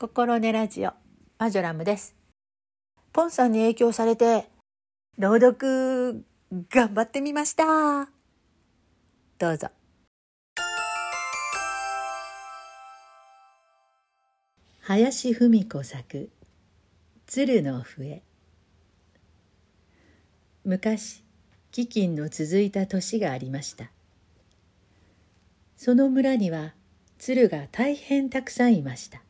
心根ラジオマジョラムです。ポンさんに影響されて朗読頑張ってみました。どうぞ。林芙美子作鶴の笛。昔飢饉の続いた年がありました。その村には鶴が大変たくさんいました。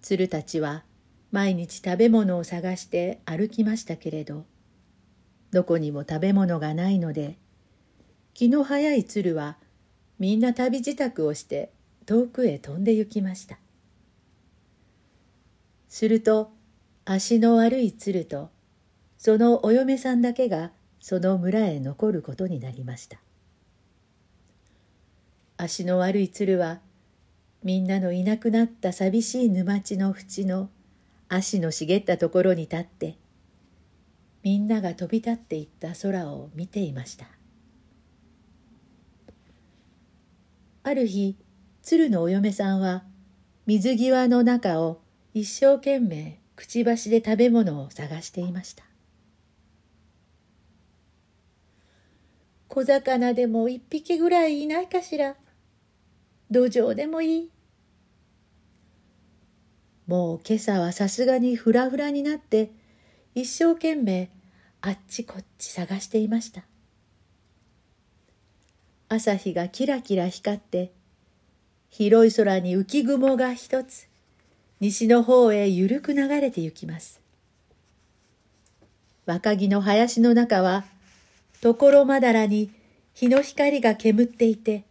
鶴たちは毎日食べ物を探して歩きましたけれどどこにも食べ物がないので気の早い鶴はみんな旅支度をして遠くへ飛んで行きました。すると足の悪い鶴とそのお嫁さんだけがその村へ残ることになりました。足の悪い鶴はみんなのいなくなった寂しい沼地の縁の足の茂ったところに立ってみんなが飛び立っていった空を見ていました。ある日鶴のお嫁さんは水際の中を一生懸命くちばしで食べ物を探していました。小魚でも一匹ぐらいいないかしら。土壌でもいい。もう今朝はさすがにフラフラになって一生懸命あっちこっち探していました。朝日がキラキラ光って広い空に浮雲が一つ西の方へゆるく流れて行きます。若木の林の中はところまだらに日の光が煙っていて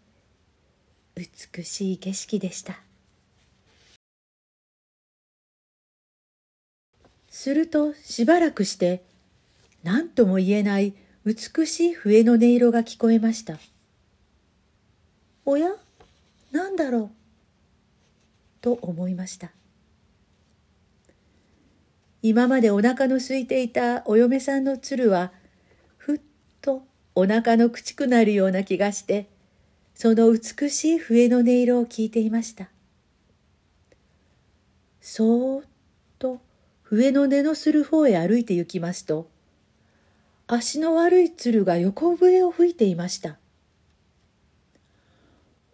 美しい景色でした。するとしばらくして何とも言えない美しい笛の音色が聞こえました。おや？何だろう？と思いました。今までお腹の空いていたお嫁さんの鶴はふっとお腹のくちくなるような気がしてその美しい笛の音色を聞いていました。そーっと笛の音のする方へ歩いて行きますと足の悪い鶴が横笛を吹いていました。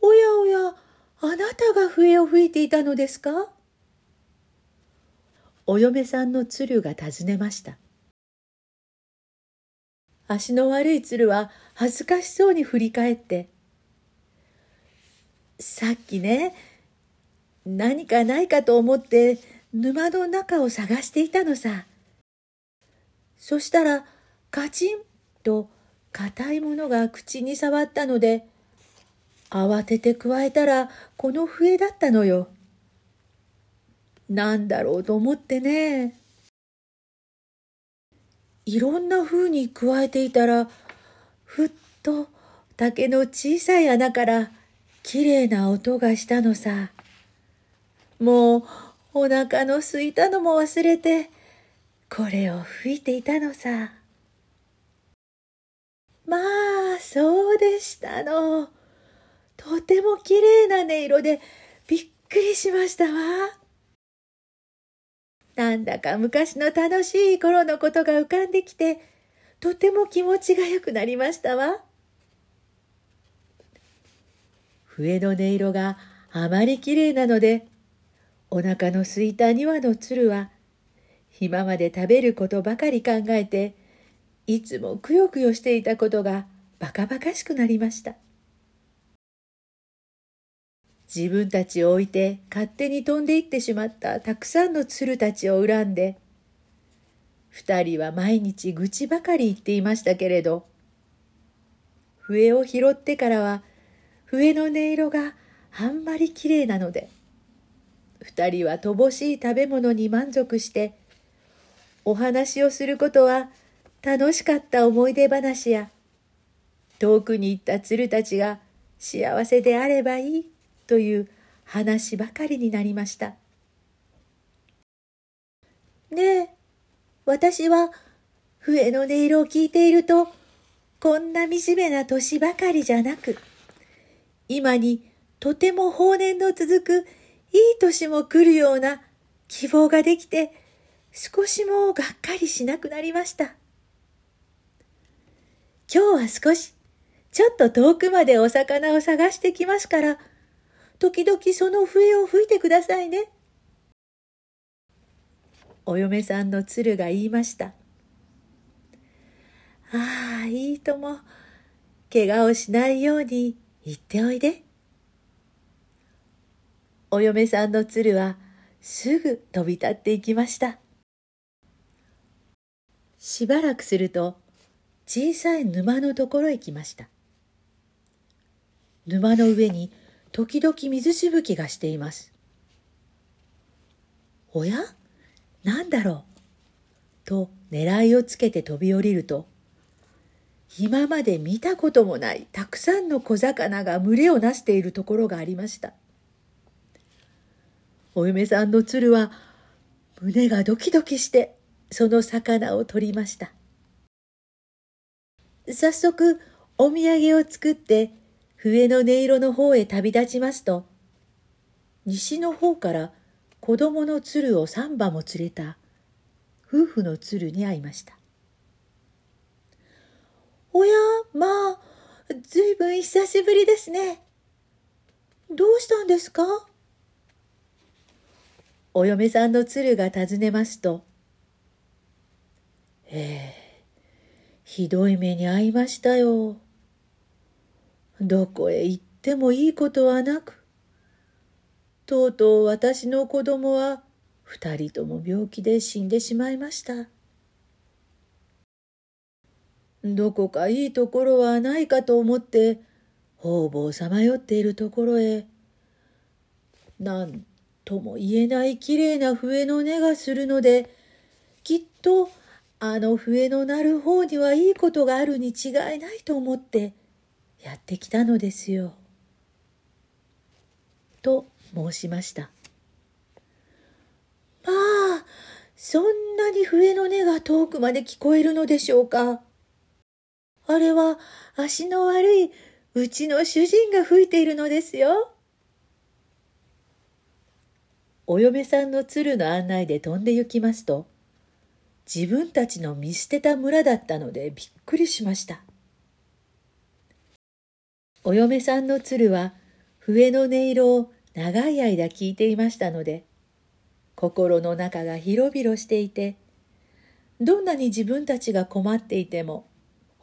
おやおやあなたが笛を吹いていたのですか？お嫁さんの鶴が尋ねました。足の悪い鶴は恥ずかしそうに振り返ってさっきね何かないかと思って沼の中を探していたのさそしたらカチンと硬いものが口に触ったので慌てて加えたらこの笛だったのよ。なんだろうと思ってね。いろんな風に加えていたらふっと竹の小さい穴からきれいな音がしたのさ。もうお腹のすいたのも忘れて、これを吹いていたのさ。まあ、そうでしたの。とてもきれいな音色でびっくりしましたわ。なんだか昔の楽しい頃のことが浮かんできて、とても気持ちが良くなりましたわ。笛の音色があまりきれいなので、お腹のすいた2羽の鶴は、今まで食べることばかり考えて、いつもくよくよしていたことがバカバカしくなりました。自分たちを置いて勝手に飛んでいってしまったたくさんの鶴たちを恨んで、二人は毎日愚痴ばかり言っていましたけれど、笛を拾ってからは笛の音色があんまりきれいなので二人は乏しい食べ物に満足してお話をすることは楽しかった思い出話や遠くに行った鶴たちが幸せであればいいという話ばかりになりました。ねえ、私は笛の音色を聞いているとこんな惨めな年ばかりじゃなく今にとても放念の続くいい年も来るような希望ができて、少しもがっかりしなくなりました。今日は少し、ちょっと遠くまでお魚を探してきますから、時々その笛を吹いてくださいね。お嫁さんの鶴が言いました。ああ、いいとも、怪我をしないように言っておいで。お嫁さんの鶴はすぐ飛び立っていきました。しばらくすると小さい沼のところへ来ました。沼の上に時々水しぶきがしています。おや？何だろう？と狙いをつけて飛び降りると今まで見たこともないたくさんの小魚が群れをなしているところがありました。お嫁さんの鶴は胸がドキドキしてその魚を取りました。早速お土産を作って笛の音色の方へ旅立ちますと西の方から子供の鶴を三羽も連れた夫婦の鶴に会いました。おや、まあ、ずいぶ久しぶりですね。どうしたんですか？お嫁さんの鶴が尋ねますと、ええ、ひどい目に遭いましたよ。どこへ行ってもいいことはなく、とうとう私の子供は二人とも病気で死んでしまいました。どこかいいところはないかと思って方々さまよっているところへ何とも言えないきれいな笛の音がするのできっとあの笛の鳴る方にはいいことがあるに違いないと思ってやってきたのですよ。と申しました。まあ、そんなに笛の音が遠くまで聞こえるのでしょうか。あれは足の悪いうちの主人が吹いているのですよ。お嫁さんの鶴の案内で飛んで行きますと、自分たちの見捨てた村だったのでびっくりしました。お嫁さんの鶴は笛の音色を長い間聞いていましたので、心の中が広々していて、どんなに自分たちが困っていても、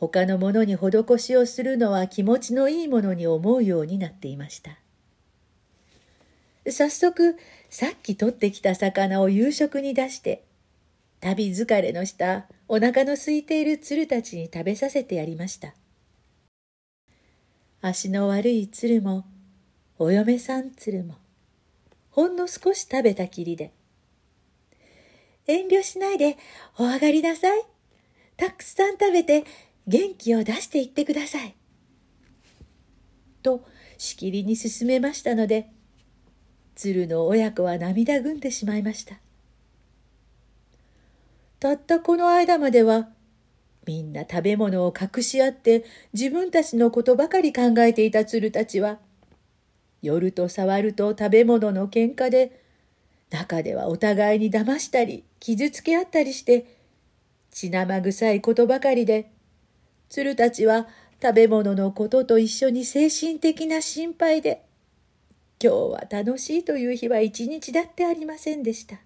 他のものに施しをするのは気持ちのいいものに思うようになっていました。早速、さっき取ってきた魚を夕食に出して、旅疲れのしたお腹の空いている鶴たちに食べさせてやりました。足の悪い鶴も、お嫁さん鶴も、ほんの少し食べたきりで、遠慮しないでお上がりなさい。たくさん食べて元気を出していってください。としきりに勧めましたので鶴の親子は涙ぐんでしまいました。たったこの間まではみんな食べ物を隠し合って自分たちのことばかり考えていた鶴たちは夜と触ると食べ物の喧嘩で中ではお互いに騙したり傷つけ合ったりして血生臭いことばかりで鶴たちは食べ物のことと一緒に精神的な心配で、今日は楽しいという日は一日だってありませんでした。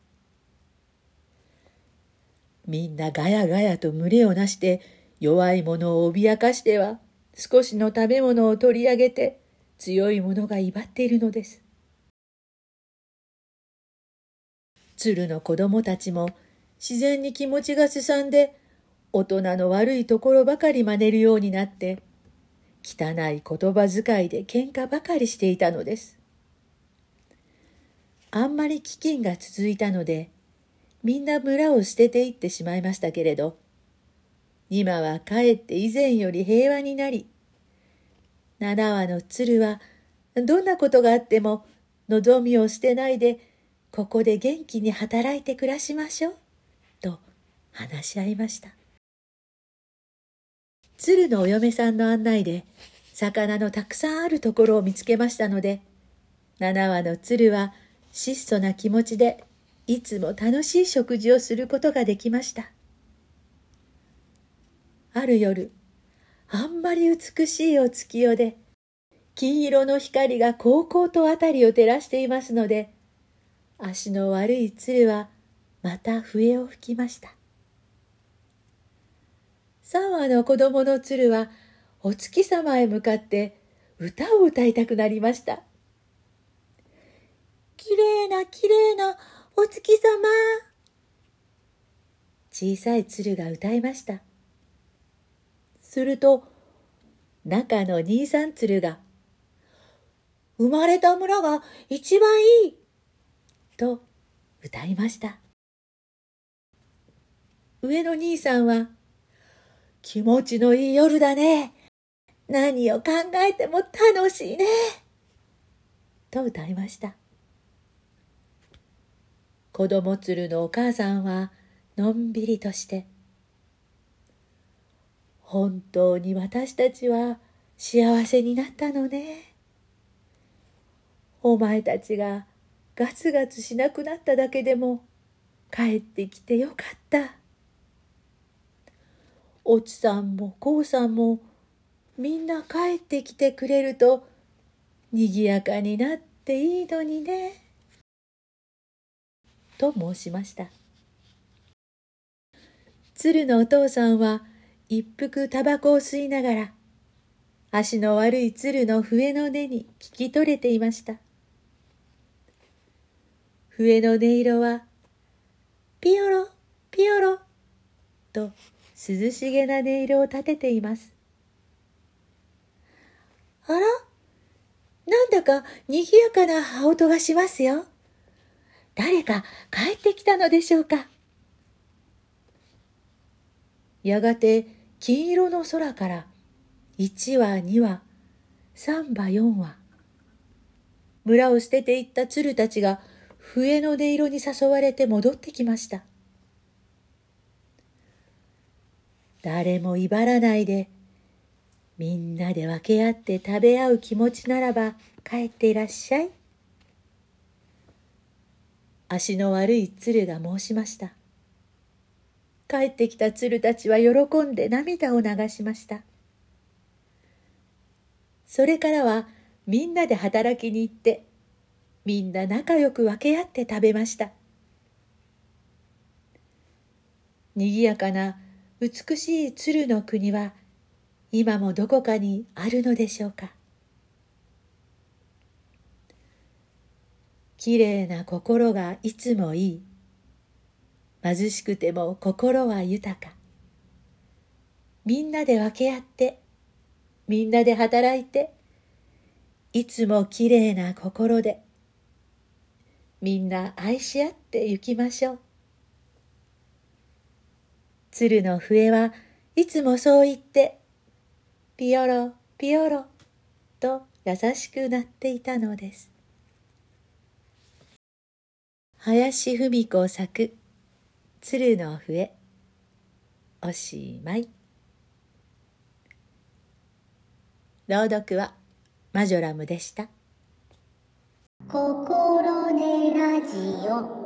みんなガヤガヤと群れをなして弱い者を脅かしては少しの食べ物を取り上げて強い者が威張っているのです。鶴の子供たちも自然に気持ちがすさんで大人の悪いところばかり真似るようになって、汚い言葉遣いで喧嘩ばかりしていたのです。あんまり飢饉が続いたので、みんな村を捨てていってしまいましたけれど、今はかえって以前より平和になり、七羽の鶴はどんなことがあっても望みを捨てないで、ここで元気に働いて暮らしましょう、と話し合いました。鶴のお嫁さんの案内で魚のたくさんあるところを見つけましたので、七羽の鶴は質素な気持ちでいつも楽しい食事をすることができました。ある夜、あんまり美しいお月夜で、金色の光がこうこうとあたりを照らしていますので、足の悪い鶴はまた笛を吹きました。三羽の子供の鶴はお月様へ向かって歌を歌いたくなりました。きれいなきれいなお月様。小さい鶴が歌いました。すると、中の兄さん鶴が、生まれた村が一番いいと歌いました。上の兄さんは、気持ちのいい夜だね。何を考えても楽しいね。と歌いました。子供鶴のお母さんはのんびりとして、本当に私たちは幸せになったのね。お前たちがガツガツしなくなっただけでも帰ってきてよかった。おちさんもこうさんもみんな帰ってきてくれるとにぎやかになっていいのにね。と申しました。鶴のお父さんは一服タバコを吸いながら足の悪い鶴の笛の音に聞き取れていました。笛の音色はピヨロピヨロと涼しげな音色を立てています。あら？なんだか賑やかな羽音がしますよ。誰か帰ってきたのでしょうか？やがて金色の空から1羽2羽3羽4羽村を捨てていった鶴たちが笛の音色に誘われて戻ってきました。誰も威張らないで、みんなで分け合って食べ合う気持ちならば帰っていらっしゃい。足の悪い鶴が申しました。帰ってきた鶴たちは喜んで涙を流しました。それからはみんなで働きに行って、みんな仲良く分け合って食べました。にぎやかな美しい鶴の国は今もどこかにあるのでしょうか？きれいな心がいつもいい。貧しくても心は豊か。みんなで分け合ってみんなで働いていつもきれいな心でみんな愛し合って行きましょう。鶴の笛はいつもそう言って、ピヨロ、ピヨロ、と優しくなっていたのです。林文子作、鶴の笛、おしまい。朗読はマジョラムでした。心根ラジオ